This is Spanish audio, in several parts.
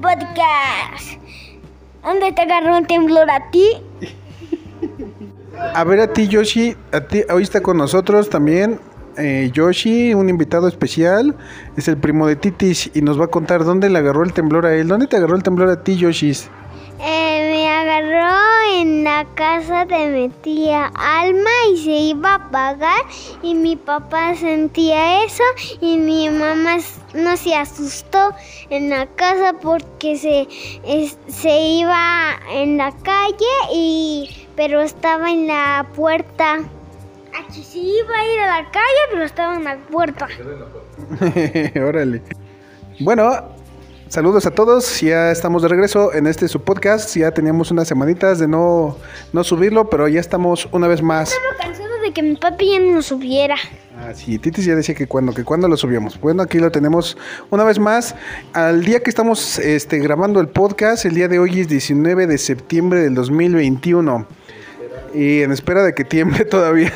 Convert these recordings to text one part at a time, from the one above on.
podcast. ¿Dónde te agarró el temblor a ti? A ver a ti Yoshi, a ti, hoy está con nosotros también eh, Yoshi, un invitado especial, es el primo de Titis y nos va a contar dónde le agarró el temblor a él. ¿Dónde te agarró el temblor a ti Yoshi? Casa de mi tía Alma y se iba a apagar y mi papá sentía eso y mi mamá no se asustó en la casa porque se, se iba en la calle y pero estaba en la puerta. Ah, sí, sí iba a ir a la calle pero estaba en la puerta. Órale. Bueno, saludos a todos. Ya estamos de regreso en este su podcast. Ya teníamos unas semanitas de no, no subirlo, pero ya estamos una vez más. Estaba cansado de que mi papi ya no lo subiera. Ah, sí, Titis ya decía que cuando, que cuando lo subíamos. Bueno, aquí lo tenemos una vez más. Al día que estamos este, grabando el podcast, el día de hoy es 19 de septiembre del 2021. Y en espera de que tiemble todavía.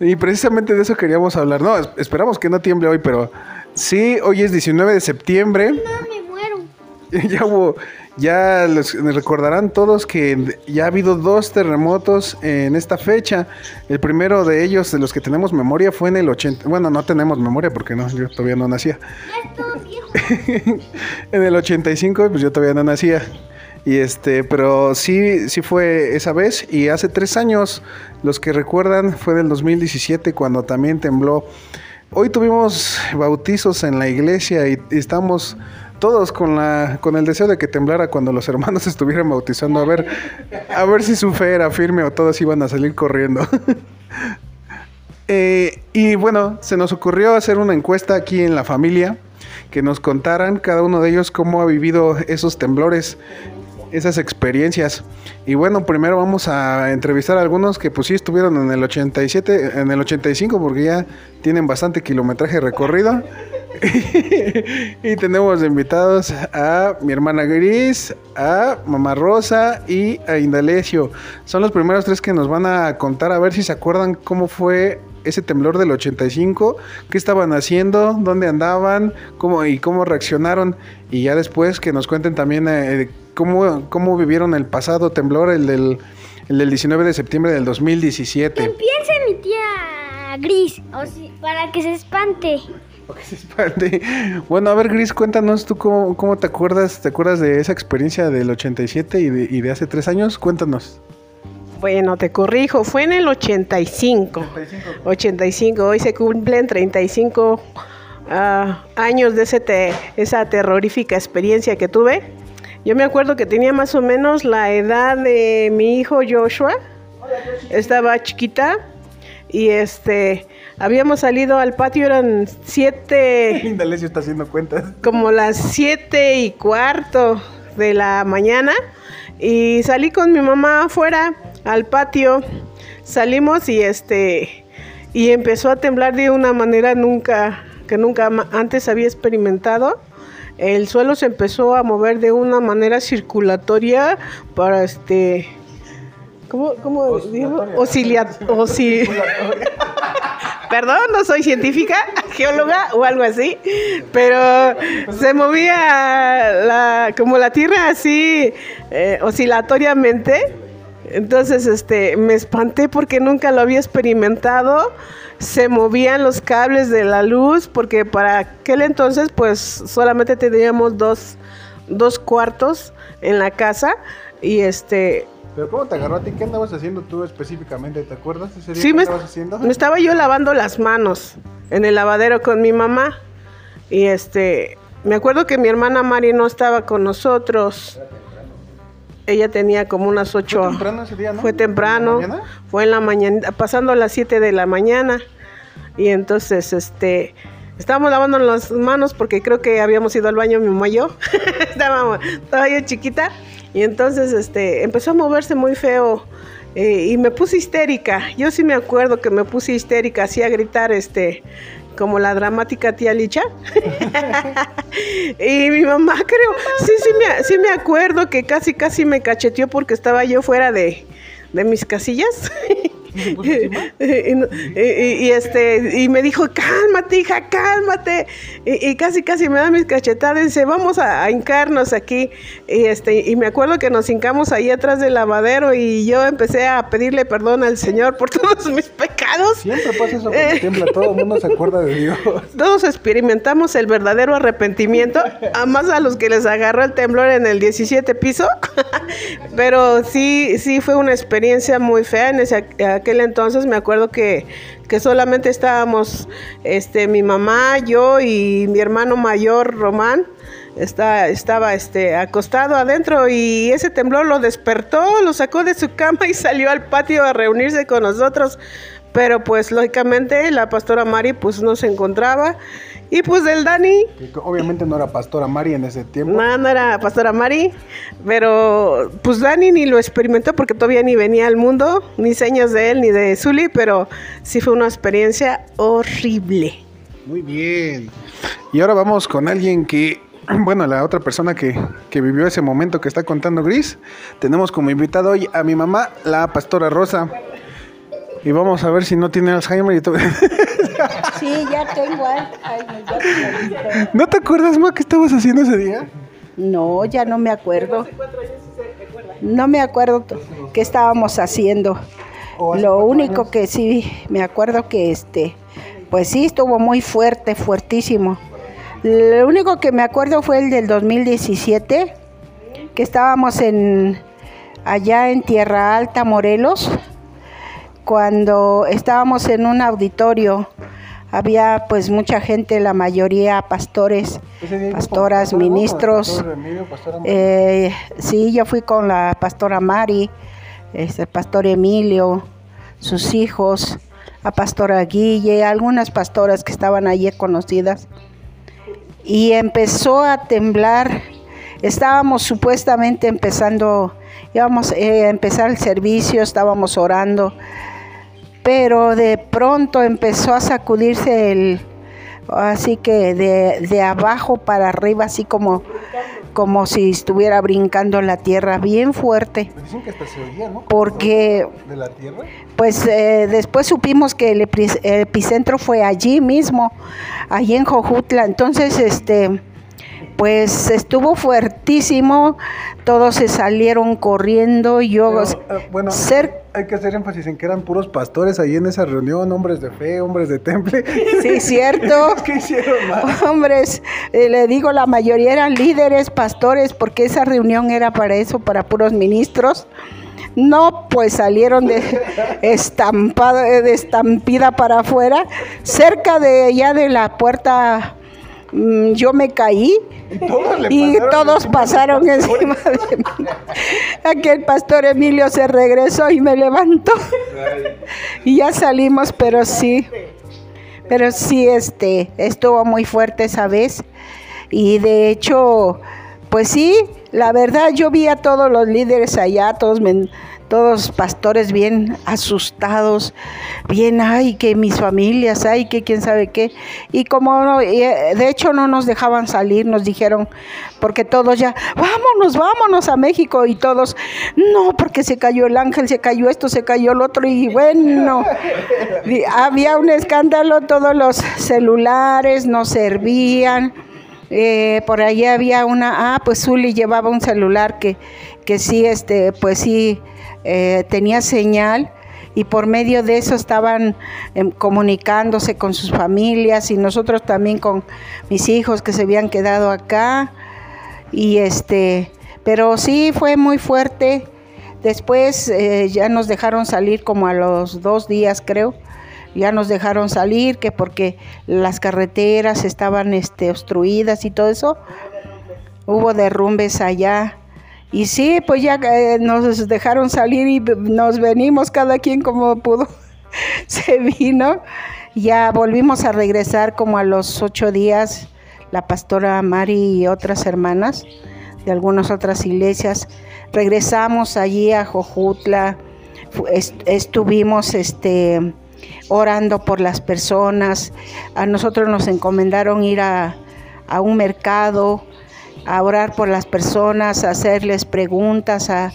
y precisamente de eso queríamos hablar. No, es- esperamos que no tiemble hoy, pero sí, hoy es 19 de septiembre. No me muero. ya hubo, ya les recordarán todos que ya ha habido dos terremotos en esta fecha. El primero de ellos, de los que tenemos memoria, fue en el 80. Bueno, no tenemos memoria porque no, yo todavía no nacía. En el 85, pues yo todavía no nacía. Y este, pero sí, sí fue esa vez. Y hace tres años, los que recuerdan, fue del 2017 cuando también tembló. Hoy tuvimos bautizos en la iglesia y, estamos todos con la con el deseo de que temblara cuando los hermanos estuvieran bautizando a ver a ver si su fe era firme o todos iban a salir corriendo. Eh, y bueno, se nos ocurrió hacer una encuesta aquí en la familia, que nos contaran cada uno de ellos cómo ha vivido esos temblores, esas experiencias. Y bueno, primero vamos a entrevistar a algunos que pues sí estuvieron en el 87, en el 85, porque ya tienen bastante kilometraje recorrido. y tenemos invitados a mi hermana Gris, a Mamá Rosa y a Indalecio. Son los primeros tres que nos van a contar a ver si se acuerdan cómo fue ese temblor del 85, qué estaban haciendo, dónde andaban, cómo y cómo reaccionaron y ya después que nos cuenten también eh, cómo, cómo vivieron el pasado temblor, el del, el del 19 de septiembre del 2017. Que empiece mi tía Gris, o si- para que se espante. Ok, se espante. Bueno, a ver, Gris, cuéntanos tú cómo, cómo te acuerdas, te acuerdas de esa experiencia del 87 y de, y de hace tres años. Cuéntanos. Bueno, te corrijo, fue en el 85. 85, hoy se cumplen 35 ah, años de ese te- esa terrorífica experiencia que tuve. Yo me acuerdo que tenía más o menos la edad de mi hijo Joshua. Estaba chiquita y este habíamos salido al patio, eran siete Indalecio está haciendo cuentas. como las siete y cuarto de la mañana y salí con mi mamá afuera al patio. Salimos y este y empezó a temblar de una manera nunca que nunca antes había experimentado. El suelo se empezó a mover de una manera circulatoria para este ¿Cómo, cómo digo? Oscilia- osci- Perdón, no soy científica, geóloga o algo así, pero se movía la, como la tierra así eh, oscilatoriamente. Entonces, este, me espanté porque nunca lo había experimentado. Se movían los cables de la luz porque para aquel entonces, pues, solamente teníamos dos, dos cuartos en la casa y este, Pero ¿cómo te agarró a ti? ¿Qué andabas haciendo tú específicamente? ¿Te acuerdas ese día Sí, me, andabas haciendo? me estaba yo lavando las manos en el lavadero con mi mamá. Y este, me acuerdo que mi hermana Mari no estaba con nosotros. Ella tenía como unas ocho. ¿Fue temprano ese día, no? Fue temprano. ¿En la mañana? Fue en la mañana, pasando las 7 de la mañana. Y entonces, este, estábamos lavando las manos porque creo que habíamos ido al baño mi mamá y yo. Estábamos, estaba yo chiquita. Y entonces, este, empezó a moverse muy feo. eh, y me puse histérica. Yo sí me acuerdo que me puse histérica, así a gritar, este, como la dramática tía Licha. y mi mamá creo, sí, sí me, sí me acuerdo que casi, casi me cacheteó porque estaba yo fuera de, de mis casillas. y, este, y me dijo, cálmate, hija, cálmate. Y, casi, casi me da mis cachetadas y dice, vamos a, hincarnos aquí. Y, este, y me acuerdo que nos hincamos ahí atrás del lavadero y yo empecé a pedirle perdón al Señor por todos mis pecados. Siempre pasa eso cuando tiembla, todo el mundo se acuerda de Dios. Todos experimentamos el verdadero arrepentimiento, a más a los que les agarró el temblor en el 17 piso. Pero sí, sí fue una experiencia muy fea en ese, aquel entonces. Me acuerdo que, que solamente estábamos este, mi mamá, yo y mi hermano mayor, Román. Está, estaba este, acostado adentro y ese temblor lo despertó, lo sacó de su cama y salió al patio a reunirse con nosotros. Pero pues lógicamente la pastora Mari pues no se encontraba y pues del Dani. obviamente no era Pastora Mari en ese tiempo. No, no era Pastora Mari. Pero pues Dani ni lo experimentó porque todavía ni venía al mundo, ni señas de él ni de Zully, pero sí fue una experiencia horrible. Muy bien. Y ahora vamos con alguien que, bueno, la otra persona que, que vivió ese momento que está contando Gris. Tenemos como invitado hoy a mi mamá, la Pastora Rosa. Y vamos a ver si no tiene Alzheimer y todo. Sí, ya tengo Alzheimer. ¿No te acuerdas, Ma, qué estabas haciendo ese día? No, ya no me acuerdo. No me acuerdo qué estábamos haciendo. Lo único que sí me acuerdo que este, pues sí estuvo muy fuerte, fuertísimo. Lo único que me acuerdo fue el del 2017, que estábamos en allá en Tierra Alta, Morelos cuando estábamos en un auditorio, había pues mucha gente, la mayoría pastores, pastoras, ministros. Eh, sí, yo fui con la pastora Mari, este, el pastor Emilio, sus hijos, la pastora Guille, algunas pastoras que estaban allí conocidas. Y empezó a temblar. Estábamos supuestamente empezando, íbamos a empezar el servicio, estábamos orando pero de pronto empezó a sacudirse el, así que de, abajo para arriba, así como, como si estuviera brincando la tierra bien fuerte. Dicen que hasta se oía, ¿no? Porque, ¿De la tierra? Pues eh, después supimos que el, epicentro fue allí mismo, allí en Jojutla. Entonces, este pues estuvo fuertísimo, todos se salieron corriendo, yo eh, bueno, hay que hacer énfasis en que eran puros pastores ahí en esa reunión, hombres de fe, hombres de temple. Sí, cierto. ¿Qué hicieron Hombres, eh, le digo, la mayoría eran líderes, pastores, porque esa reunión era para eso, para puros ministros. No, pues salieron de estampada, de estampida para afuera, cerca de ya de la puerta yo me caí y todos, pasaron encima de mí. Aquel pastor Emilio se regresó y me levantó. y ya salimos, pero sí, pero sí, este, estuvo muy fuerte esa vez. Y de hecho, pues sí, la verdad yo vi a todos los líderes allá, todos me todos pastores bien asustados, bien, ay, que mis familias, ay, que quién sabe qué. Y como eh, de hecho no nos dejaban salir, nos dijeron, porque todos ya, vámonos, vámonos a México y todos, no, porque se cayó el ángel, se cayó esto, se cayó el otro y bueno, había un escándalo, todos los celulares no servían. Eh, por ahí había una, ah, pues Zuli llevaba un celular que, que sí, este, pues sí, eh, tenía señal y por medio de eso estaban em, comunicándose con sus familias y nosotros también con mis hijos que se habían quedado acá. Y este pero sí fue muy fuerte. Después eh, ya nos dejaron salir como a los dos días creo. Ya nos dejaron salir que porque las carreteras estaban este obstruidas y todo eso. Hubo derrumbes allá y sí, pues ya eh, nos dejaron salir y nos venimos cada quien como pudo. Se vino. Ya volvimos a regresar como a los ocho días, la pastora Mari y otras hermanas de algunas otras iglesias. Regresamos allí a Jojutla, estuvimos este, orando por las personas. A nosotros nos encomendaron ir a, a un mercado a orar por las personas, a hacerles preguntas, a,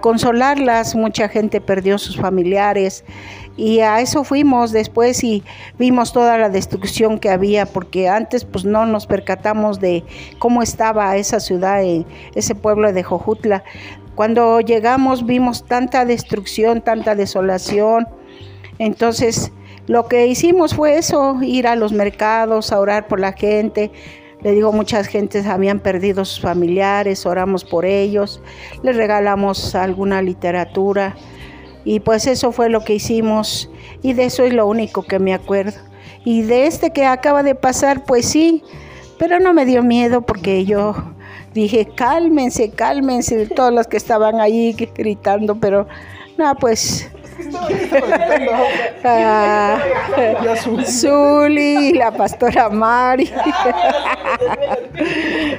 consolarlas. Mucha gente perdió sus familiares y a eso fuimos después y vimos toda la destrucción que había porque antes pues no nos percatamos de cómo estaba esa ciudad, ese pueblo de Jojutla. Cuando llegamos vimos tanta destrucción, tanta desolación. Entonces lo que hicimos fue eso, ir a los mercados, a orar por la gente. Le digo, muchas gentes habían perdido sus familiares, oramos por ellos, les regalamos alguna literatura y pues eso fue lo que hicimos y de eso es lo único que me acuerdo. Y de este que acaba de pasar, pues sí, pero no me dio miedo porque yo dije, cálmense, cálmense, todos los que estaban ahí gritando, pero no, pues Ah, Zuli, la pastora Mari.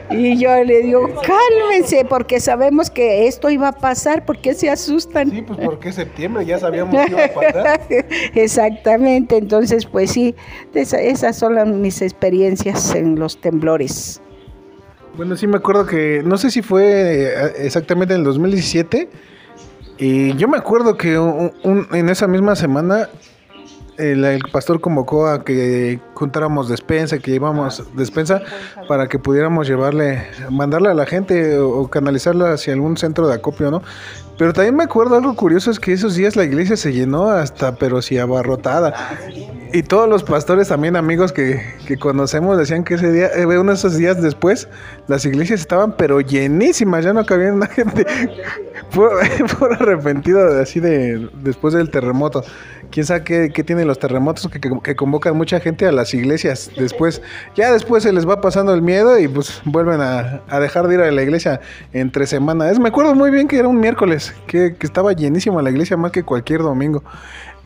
y yo le digo, cálmense, porque sabemos que esto iba a pasar, ¿por qué se asustan? Sí, pues porque septiembre, ya sabíamos que iba a pasar. Exactamente, entonces pues sí, esas son mis experiencias en los temblores. Bueno, sí me acuerdo que, no sé si fue eh, exactamente en el 2017 y yo me acuerdo que en esa misma semana el, pastor convocó a que juntáramos despensa, que llevamos despensa para que pudiéramos llevarle, mandarle a la gente o, canalizarla hacia algún centro de acopio, ¿no? Pero también me acuerdo algo curioso es que esos días la iglesia se llenó hasta, pero si abarrotada. Y todos los pastores también amigos que, que conocemos decían que ese día, eh, uno de esos días después, las iglesias estaban pero llenísimas, ya no cabía una gente. Fue, arrepentido así de después del terremoto. Quién sabe qué, qué tienen los terremotos que, que, convocan mucha gente a las iglesias después. Ya después se les va pasando el miedo y pues vuelven a, dejar de ir a la iglesia entre semanas. Me acuerdo muy bien que era un miércoles, que, que estaba llenísima la iglesia más que cualquier domingo.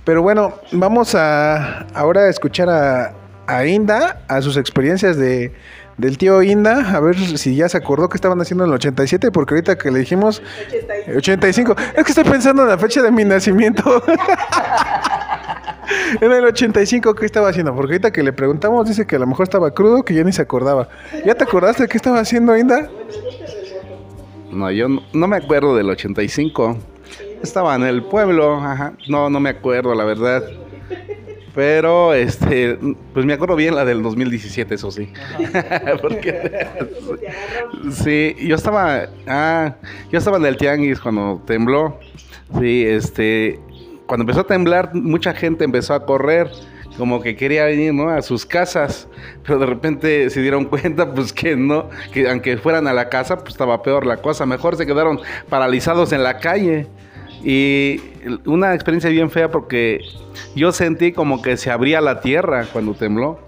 Pero bueno, vamos a ahora escuchar a, Inda, a sus experiencias de, del tío Inda, a ver si ya se acordó que estaban haciendo en el 87, porque ahorita que le dijimos 85. Es que estoy pensando en la fecha de mi nacimiento. en el 85, ¿qué estaba haciendo? Porque ahorita que le preguntamos, dice que a lo mejor estaba crudo, que ya ni se acordaba. ¿Ya te acordaste de qué estaba haciendo Inda? No, yo no, me acuerdo del 85. Estaba en el pueblo, ajá. No, no me acuerdo, la verdad. Pero, este, pues me acuerdo bien la del 2017, eso sí. Sí, yo estaba, ah, yo estaba en el tianguis cuando tembló. Sí, este, cuando empezó a temblar, mucha gente empezó a correr como que quería venir ¿no? a sus casas, pero de repente se dieron cuenta pues que no, que aunque fueran a la casa, pues estaba peor la cosa, mejor se quedaron paralizados en la calle. Y una experiencia bien fea porque yo sentí como que se abría la tierra cuando tembló.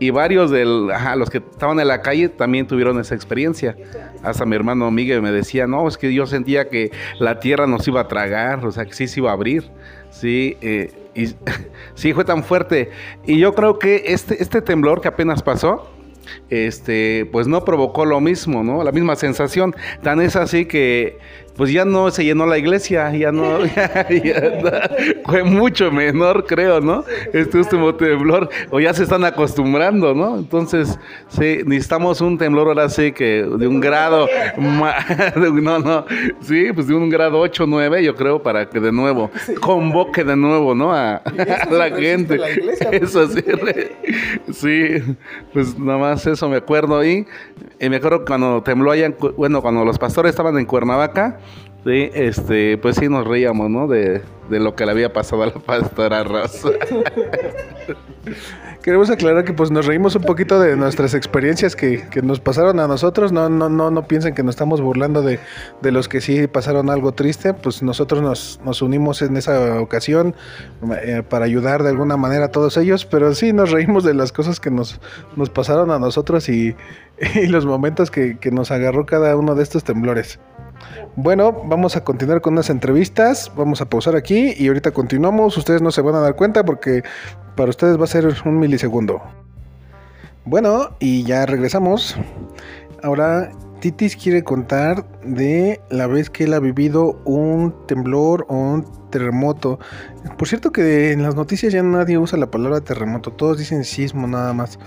Y varios de los que estaban en la calle también tuvieron esa experiencia. Hasta mi hermano Miguel me decía, no, es que yo sentía que la tierra nos iba a tragar, o sea, que sí se iba a abrir. Sí, eh, y sí fue tan fuerte. Y yo creo que este, este temblor que apenas pasó, este, pues no provocó lo mismo, ¿no? La misma sensación. Tan es así que pues ya no se llenó la iglesia, ya no, fue mucho menor, creo, ¿no? Este último temblor, o ya se están acostumbrando, ¿no? Entonces, sí, necesitamos un temblor ahora sí que de un grado, no, no, sí, pues de un grado 8, 9, yo creo, para que de nuevo convoque de nuevo, ¿no? A, la gente. Eso sí, sí, pues nada más eso me acuerdo ahí. Y me acuerdo cuando tembló allá, bueno, cuando los pastores estaban en Cuernavaca, Sí, este, pues sí nos reíamos, ¿no? De, lo que le había pasado a la pastora Rosa. Queremos aclarar que pues nos reímos un poquito de nuestras experiencias que, nos pasaron a nosotros. No, no, no, no piensen que nos estamos burlando de, los que sí pasaron algo triste. Pues nosotros nos, nos unimos en esa ocasión eh, para ayudar de alguna manera a todos ellos. Pero sí nos reímos de las cosas que nos, nos pasaron a nosotros y, y los momentos que, que nos agarró cada uno de estos temblores. Bueno, vamos a continuar con unas entrevistas. Vamos a pausar aquí y ahorita continuamos. Ustedes no se van a dar cuenta porque para ustedes va a ser un milisegundo. Bueno, y ya regresamos. Ahora Titis quiere contar de la vez que él ha vivido un temblor o un terremoto. Por cierto que en las noticias ya nadie usa la palabra terremoto, todos dicen sismo nada más.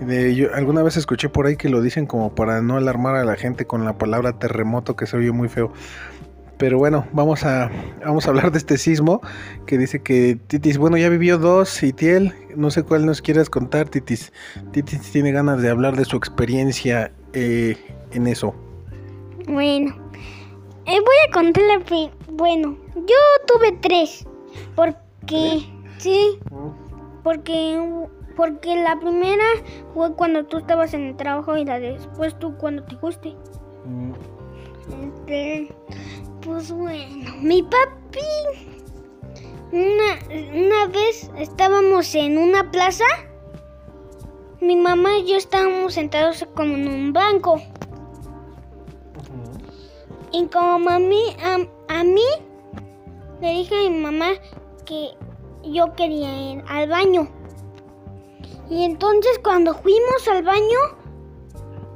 De, yo, alguna vez escuché por ahí que lo dicen como para no alarmar a la gente con la palabra terremoto que se oye muy feo. Pero bueno, vamos a, vamos a hablar de este sismo que dice que Titis, bueno, ya vivió dos, y Tiel, no sé cuál nos quieras contar, Titis. Titis tiene ganas de hablar de su experiencia eh, en eso. Bueno, eh, voy a contar la pri- Bueno, yo tuve tres. Porque. Sí, porque. Porque la primera fue cuando tú estabas en el trabajo y la después tú cuando te guste. Este, pues bueno, mi papi. Una, una vez estábamos en una plaza. Mi mamá y yo estábamos sentados como en un banco. Y como mami, a, a mí le dije a mi mamá que yo quería ir al baño. Y entonces cuando fuimos al baño,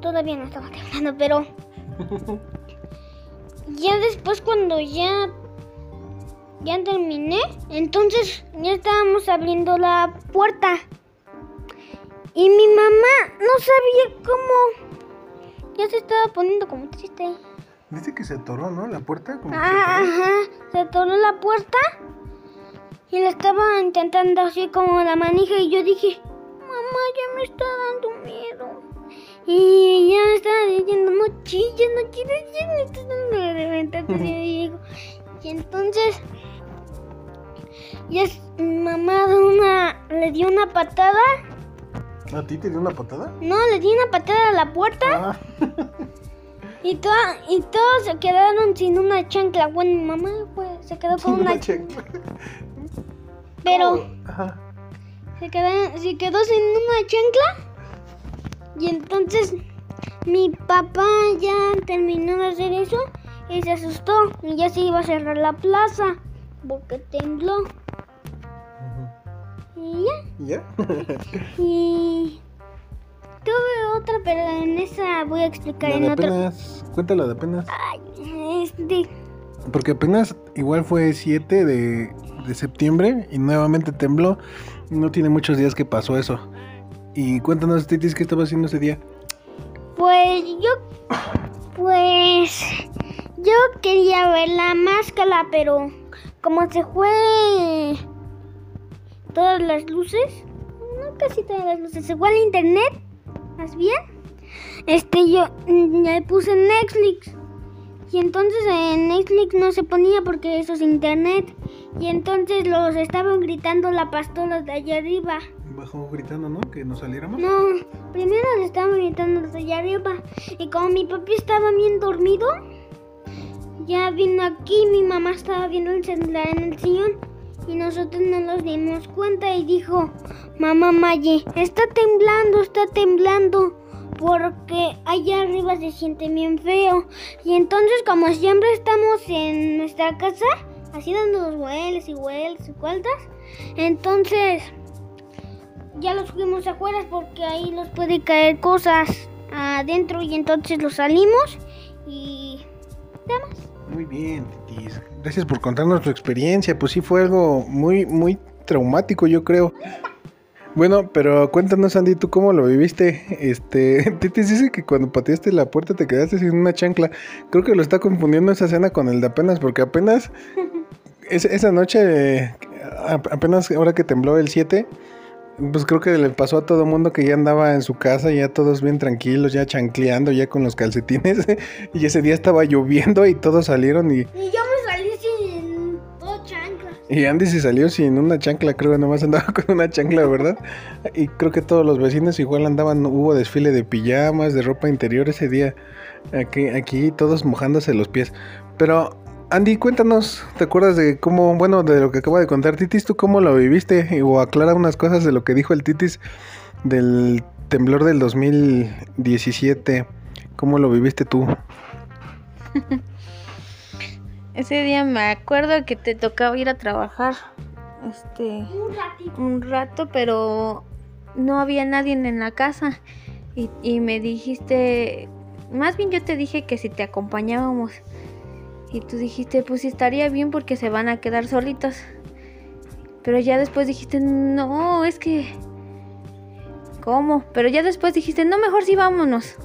todavía no estaba temblando, pero ya después cuando ya ya terminé, entonces ya estábamos abriendo la puerta. Y mi mamá no sabía cómo. Ya se estaba poniendo como triste. Dice que se atoró, ¿no? La puerta. Como que se Ah, atoró. ajá, se atoró la puerta y le estaba intentando así como la manija y yo dije, mamá, ya me está dando miedo. Y ya me estaba diciendo, no chilles, no chilles, ya me está dando de yo digo, Y entonces, ya es- mamá de una, le dio una patada, ¿A ti te dio una patada? no, le dio una patada a la puerta. Ah. Y, toda- y todos se quedaron sin una chancla. Bueno, mi mamá pues, se quedó con una chancla. Pero Ajá. se quedó, se quedó sin una chancla. Y entonces mi papá ya terminó de hacer eso y se asustó. Y ya se iba a cerrar la plaza porque tembló. Y ya. ¿Ya? Y tuve otra, pero en esa voy a explicar La en de otro. apenas. Cuéntala de apenas. Ay, este. Porque apenas igual fue 7 de, de septiembre y nuevamente tembló. No tiene muchos días que pasó eso. Y cuéntanos, Titis, ¿qué estaba haciendo ese día? Pues yo, pues yo quería ver la máscara, pero como se fue todas las luces, no casi todas las luces, se fue al internet, más bien, este yo mm, le puse Netflix y entonces en Netflix no se ponía porque eso es internet y entonces los estaban gritando la pastora de allá arriba. Bajó gritando, ¿no? Que nos saliéramos. No, primero le estaban gritando desde allá arriba. Y como mi papi estaba bien dormido, ya vino aquí, mi mamá estaba viendo el celular en el sillón. Y nosotros no nos dimos cuenta y dijo, mamá Maye, está temblando, está temblando. Porque allá arriba se siente bien feo. Y entonces como siempre estamos en nuestra casa, así dando los vuelos y vuelos y vueltas, entonces ya los fuimos afuera porque ahí nos puede caer cosas adentro y entonces los salimos y nada más. Muy bien, Gracias por contarnos tu experiencia. Pues sí fue algo muy, muy traumático, yo creo. Bueno, pero cuéntanos, Andy, ¿tú cómo lo viviste? Este, Titis dice que cuando pateaste la puerta te quedaste sin una chancla. Creo que lo está confundiendo esa escena con el de apenas, porque apenas es- esa noche, eh, apenas ahora que tembló el 7, pues creo que le pasó a todo mundo que ya andaba en su casa, ya todos bien tranquilos, ya chancleando, ya con los calcetines. y ese día estaba lloviendo y todos salieron y, Y yo me salí sin dos chanclas. y Andy se salió sin una chancla, creo que nomás andaba con una chancla, ¿verdad? Y creo que todos los vecinos igual andaban, hubo desfile de pijamas, de ropa interior ese día. Aquí, aquí todos mojándose los pies. Pero, Andy, cuéntanos, ¿te acuerdas de cómo, bueno, de lo que acaba de contar Titis, tú cómo lo viviste? O aclara unas cosas de lo que dijo el Titis del temblor del 2017. ¿Cómo lo viviste tú? Ese día me acuerdo que te tocaba ir a trabajar. Este. Un ratito. un rato, pero no había nadie en la casa. Y, y me dijiste más bien yo te dije que si te acompañábamos. Y tú dijiste, pues estaría bien porque se van a quedar solitos. Pero ya después dijiste, no, es que... ¿Cómo? Pero ya después dijiste, no, mejor sí vámonos.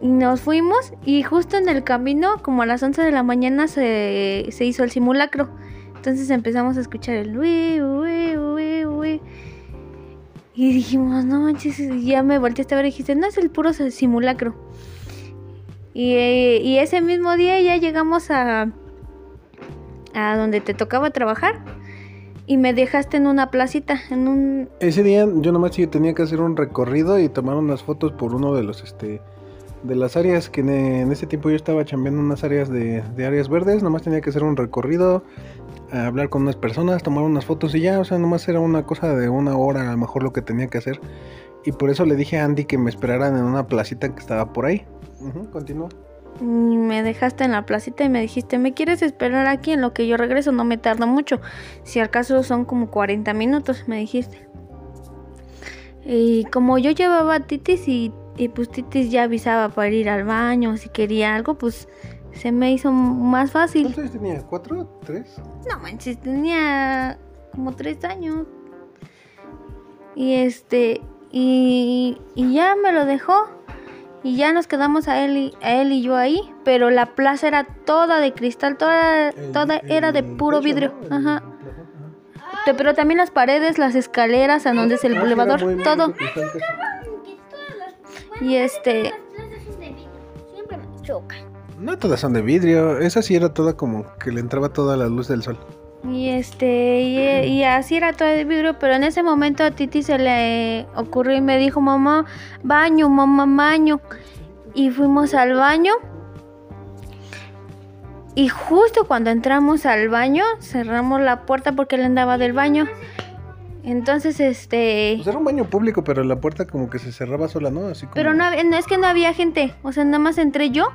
Y nos fuimos y justo en el camino, como a las 11 de la mañana, se, se hizo el simulacro. Entonces empezamos a escuchar el uy, uy. Y dijimos, no manches, ya me volteaste a ver y dijiste, no es el puro simulacro. Y, y ese mismo día ya llegamos a, a donde te tocaba trabajar y me dejaste en una placita, en un... Ese día yo nomás sí tenía que hacer un recorrido y tomar unas fotos por uno de los, este, de las áreas que en, ese tiempo yo estaba chambeando unas áreas de, de áreas verdes, nomás tenía que hacer un recorrido, hablar con unas personas, tomar unas fotos y ya, o sea, nomás era una cosa de una hora a lo mejor lo que tenía que hacer. Y por eso le dije a Andy que me esperaran en una placita que estaba por ahí. Ujú, continúa. Y me dejaste en la placita y me dijiste, ¿me quieres esperar aquí en lo que yo regreso? No me tarda mucho. Si al caso son como 40 minutos, me dijiste. Y como yo llevaba a Titis y, y pues Titis ya avisaba para ir al baño, si quería algo, pues se me hizo más fácil. ¿Cuántos años tenía? ¿Cuatro? ¿Tres? No manches, tenía como tres años. Y este, y, y ya me lo dejó. Y ya nos quedamos a él y, a él y yo ahí. Pero la plaza era toda de cristal, toda, El- toda era de puro techo, vidrio. Ajá. Pero también las paredes, las escaleras, a donde es el Ah, elevador, muy- todo. Y este, Las plazas son de vidrio. Siempre me chocan. No todas son de vidrio, esa sí era toda como que le entraba toda la luz del sol. Y este, y, y así era todo de vidrio. Pero en ese momento a Titi se le ocurrió y me dijo, mamá, baño, mamá, baño. Y fuimos al baño. Y justo cuando entramos al baño, cerramos la puerta porque él andaba del baño. Entonces, este... Pues era un baño público, pero la puerta como que se cerraba sola, ¿no? Así como... Pero no, es que no había gente, o sea, nada más entré yo.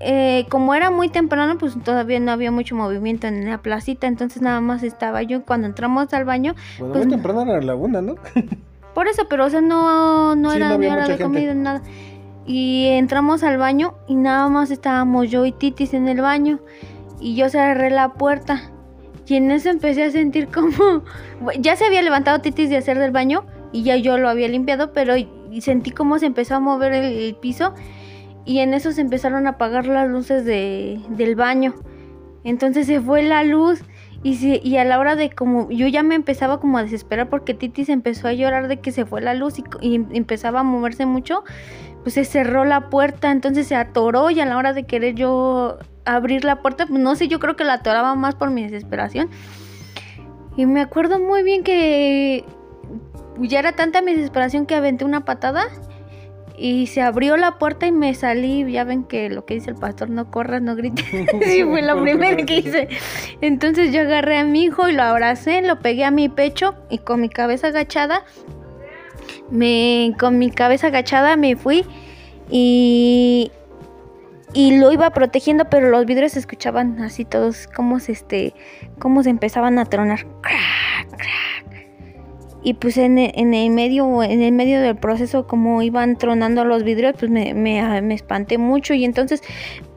Eh, como era muy temprano, pues todavía no había mucho movimiento en la placita, entonces nada más estaba yo. Cuando entramos al baño, Bueno, pues- muy temprano era la una, ¿no? por eso, pero o sea, no, no Sí, era no ni hora de gente. comida, nada. Y entramos al baño y nada más estábamos yo y Titis en el baño. Y yo cerré la puerta. Y en eso empecé a sentir como... Ya se había levantado Titis de hacer del baño y ya yo lo había limpiado, pero sentí como se empezó a mover el, el piso y en eso se empezaron a apagar las luces de, del baño. Entonces se fue la luz y, se- y a la hora de como yo ya me empezaba como a desesperar porque Titi se empezó a llorar de que se fue la luz y, y empezaba a moverse mucho, pues se cerró la puerta, entonces se atoró y a la hora de querer yo abrir la puerta, pues no sé, yo creo que la atoraba más por mi desesperación. Y me acuerdo muy bien que ya era tanta mi desesperación que aventé una patada y se abrió la puerta y me salí. Ya ven que lo que dice el pastor, no corras, no grites. sí, fue lo primero que hice. Entonces yo agarré a mi hijo y lo abracé, lo pegué a mi pecho y con mi cabeza agachada, me, con mi cabeza agachada me fui y, y lo iba protegiendo, pero los vidrios se escuchaban así todos, como se, este, cómo se empezaban a tronar. Crack, crack. Y pues en el, en el medio, en el medio del proceso, como iban tronando los vidrios, pues me, me, me espanté mucho. Y entonces,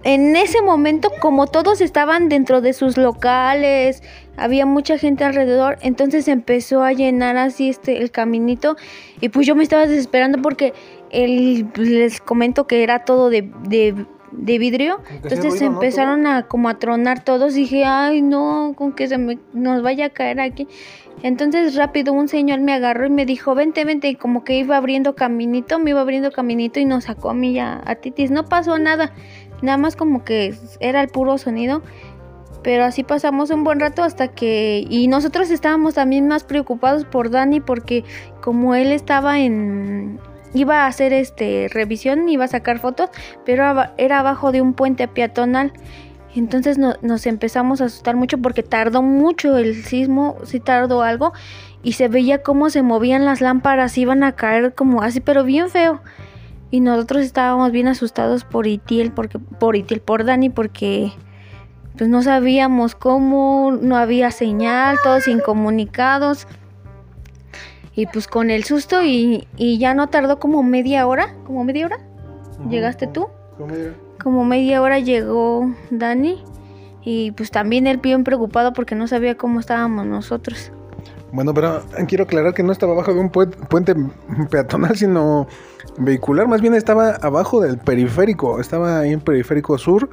en ese momento, como todos estaban dentro de sus locales, había mucha gente alrededor, entonces empezó a llenar así este el caminito. Y pues yo me estaba desesperando porque el, les comento que era todo de, de, de vidrio. Entonces ruido, ¿no? empezaron a como a tronar todos. Dije, ay no, con que se me, nos vaya a caer aquí. Entonces rápido un señor me agarró y me dijo, vente, vente, y como que iba abriendo caminito, me iba abriendo caminito y nos sacó a mí ya a Titis. No pasó nada, nada más como que era el puro sonido. Pero así pasamos un buen rato hasta que... Y nosotros estábamos también más preocupados por Dani porque como él estaba en... Iba a hacer este revisión, iba a sacar fotos, pero era abajo de un puente peatonal. Entonces no- nos empezamos a asustar mucho porque tardó mucho el sismo, sí tardó algo, y se veía cómo se movían las lámparas, iban a caer como así, pero bien feo. Y nosotros estábamos bien asustados por Itiel, porque, por Itiel, por Dani, porque pues no sabíamos cómo, no había señal, todos incomunicados. Y pues con el susto y, y ya no tardó como media hora, como media hora. llegaste tú. Como media hora llegó Dani y pues también él bien preocupado porque no sabía cómo estábamos nosotros. Bueno, pero quiero aclarar que no estaba abajo de un pue- puente peatonal, sino vehicular. Más bien estaba abajo del periférico. Estaba ahí en periférico sur,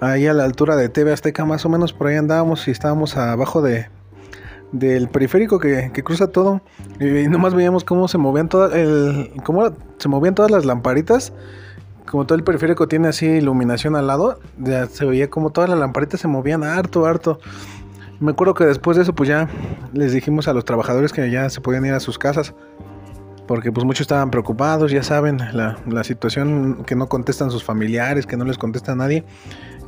ahí a la altura de TV Azteca, más o menos por ahí andábamos y estábamos abajo de del periférico que, que cruza todo y nomás veíamos cómo se movían todas el cómo se movían todas las lamparitas como todo el periférico tiene así iluminación al lado ya se veía como todas las lamparitas se movían harto harto me acuerdo que después de eso, pues ya les dijimos a los trabajadores que ya se podían ir a sus casas. Porque pues muchos estaban preocupados, ya saben, la, la situación que no contestan sus familiares, que no les contesta nadie.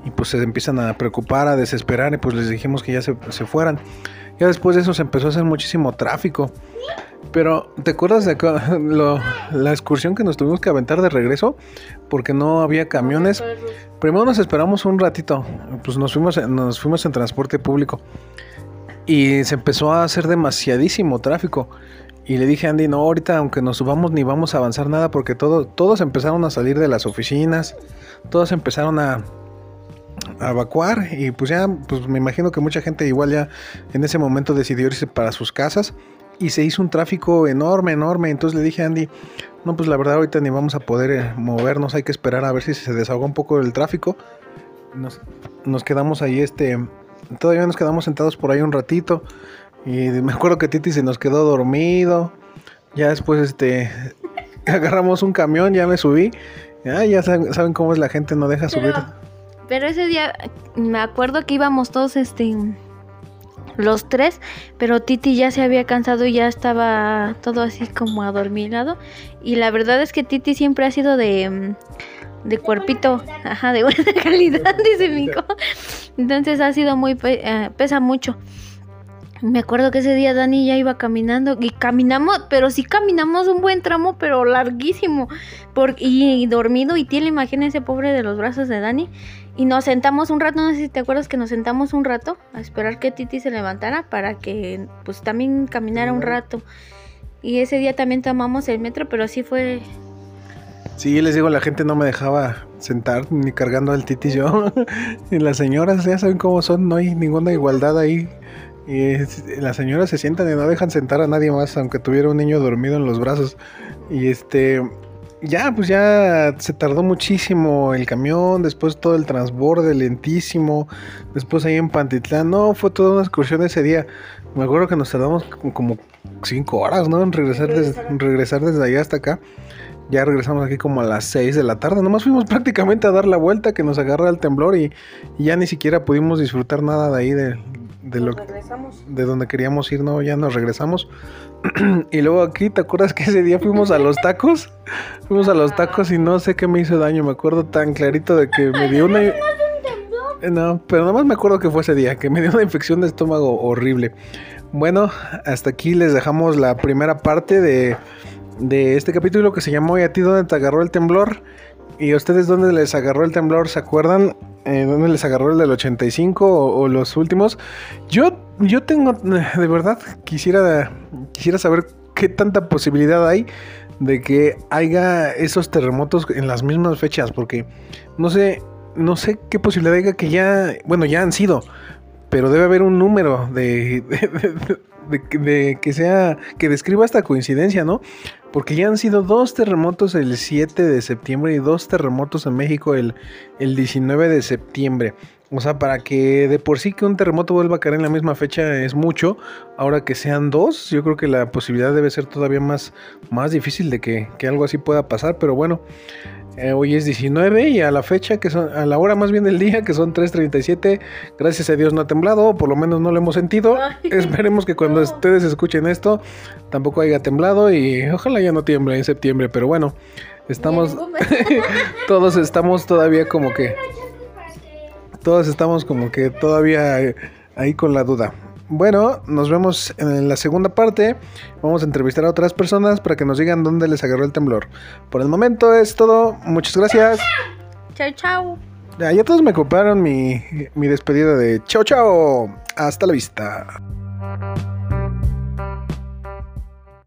Y pues se empiezan a preocupar, a desesperar y pues les dijimos que ya se, se fueran. Ya después de eso se empezó a hacer muchísimo tráfico. Pero, ¿te acuerdas de lo- la excursión que nos tuvimos que aventar de regreso? Porque no había camiones. Primero nos esperamos un ratito, pues nos fuimos, en- nos fuimos en transporte público y se empezó a hacer demasiadísimo tráfico. Y le dije a Andy, no, ahorita aunque nos subamos ni vamos a avanzar nada porque todo, todos empezaron a salir de las oficinas, todos empezaron a, a evacuar y pues ya, pues me imagino que mucha gente igual ya en ese momento decidió irse para sus casas y se hizo un tráfico enorme, enorme. Entonces le dije a Andy, no, pues la verdad ahorita ni vamos a poder eh, movernos, hay que esperar a ver si se desahoga un poco el tráfico. Nos, nos quedamos ahí, este, todavía nos quedamos sentados por ahí un ratito. Y me acuerdo que Titi se nos quedó dormido. Ya después, este, agarramos un camión, ya me subí. Ah, ya saben, saben cómo es la gente, no deja subir. Pero ese día me acuerdo que íbamos todos, este, los tres, pero Titi ya se había cansado y ya estaba todo así como adormilado. Y la verdad es que Titi siempre ha sido de, mm, de cuerpito, ajá, de buena calidad, dice mi hijo. Entonces ha sido muy, eh, pesa mucho. Me acuerdo que ese día Dani ya iba caminando y caminamos, pero sí caminamos un buen tramo, pero larguísimo. Por, y, dormido y tiene, imagínense, pobre de los brazos de Dani. Y nos sentamos un rato, no sé si te acuerdas que nos sentamos un rato a esperar que Titi se levantara para que pues también caminara un rato. Y ese día también tomamos el metro, pero sí fue... Sí, les digo, la gente no me dejaba sentar ni cargando al Titi yo. y las señoras ya saben cómo son, no hay ninguna igualdad ahí. Y es- las señoras se sientan y no dejan sentar a nadie más, aunque tuviera un niño dormido en los brazos. Y este, ya, pues ya se tardó muchísimo el camión, después todo el transborde lentísimo, después ahí en Pantitlán, no, fue toda una excursión ese día. Me acuerdo que nos tardamos como- cinco horas, ¿no? En regresar, des- en regresar desde allá hasta acá. Ya regresamos aquí como a las 6 de la tarde. Nomás fuimos prácticamente a dar la vuelta que nos agarra el temblor y, y ya ni siquiera pudimos disfrutar nada de ahí de, de lo de donde queríamos ir, no, ya nos regresamos. y luego aquí, ¿te acuerdas que ese día fuimos a los tacos? Fuimos a los tacos y no sé qué me hizo daño, me acuerdo tan clarito de que me dio una Eh, no, pero nada más me acuerdo que fue ese día, que me dio una infección de estómago horrible. Bueno, hasta aquí les dejamos la primera parte de, de este capítulo que se llamó ¿Y a ti dónde te agarró el temblor? ¿Y a ustedes dónde les agarró el temblor? ¿Se acuerdan? Eh, ¿Dónde les agarró el del 85 o, o los últimos? Yo, yo tengo, eh, de verdad, quisiera, quisiera saber qué tanta posibilidad hay de que haya esos terremotos en las mismas fechas, porque no sé, no sé qué posibilidad haya que ya, bueno, ya han sido, pero debe haber un número de, de, de- de- de que sea, que describa esta coincidencia, ¿no? Porque ya han sido dos terremotos el 7 de septiembre y dos terremotos en México el, el 19 de septiembre. O sea, para que de por sí que un terremoto vuelva a caer en la misma fecha es mucho. Ahora que sean dos, yo creo que la posibilidad debe ser todavía más, más difícil de que, que algo así pueda pasar. Pero bueno, eh, hoy es 19 y a la fecha, que son, a la hora más bien del día, que son 3.37, gracias a Dios no ha temblado, o por lo menos no lo hemos sentido. Esperemos que cuando ustedes escuchen esto, tampoco haya temblado y ojalá ya no tiemble en septiembre, pero bueno, estamos, todos estamos todavía como que, todos estamos como que todavía ahí con la duda. Bueno, nos vemos en la segunda parte. Vamos a entrevistar a otras personas para que nos digan dónde les agarró el temblor. Por el momento es todo. Muchas gracias. Chao, chao. Ya, ya todos me copiaron mi, mi despedida de chao chao. Hasta la vista.